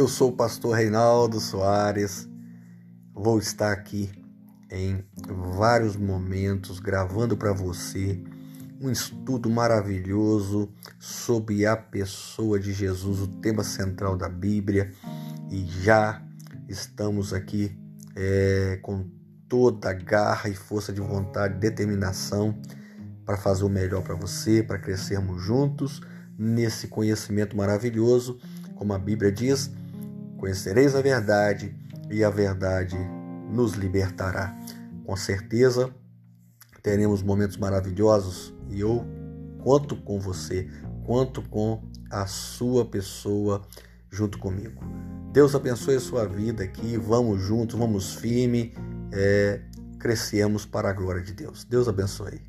Eu sou o pastor Reinaldo Soares. Vou estar aqui em vários momentos gravando para você um estudo maravilhoso sobre a pessoa de Jesus, o tema central da Bíblia. E já estamos aqui é, com toda a garra e força de vontade, determinação para fazer o melhor para você, para crescermos juntos nesse conhecimento maravilhoso, como a Bíblia diz: conhecereis a verdade e a verdade nos libertará. Com certeza teremos momentos maravilhosos e eu conto com você, conto com a sua pessoa junto comigo. Deus abençoe a sua vida aqui, vamos juntos, vamos firme, é, crescemos para a glória de Deus. Deus abençoe.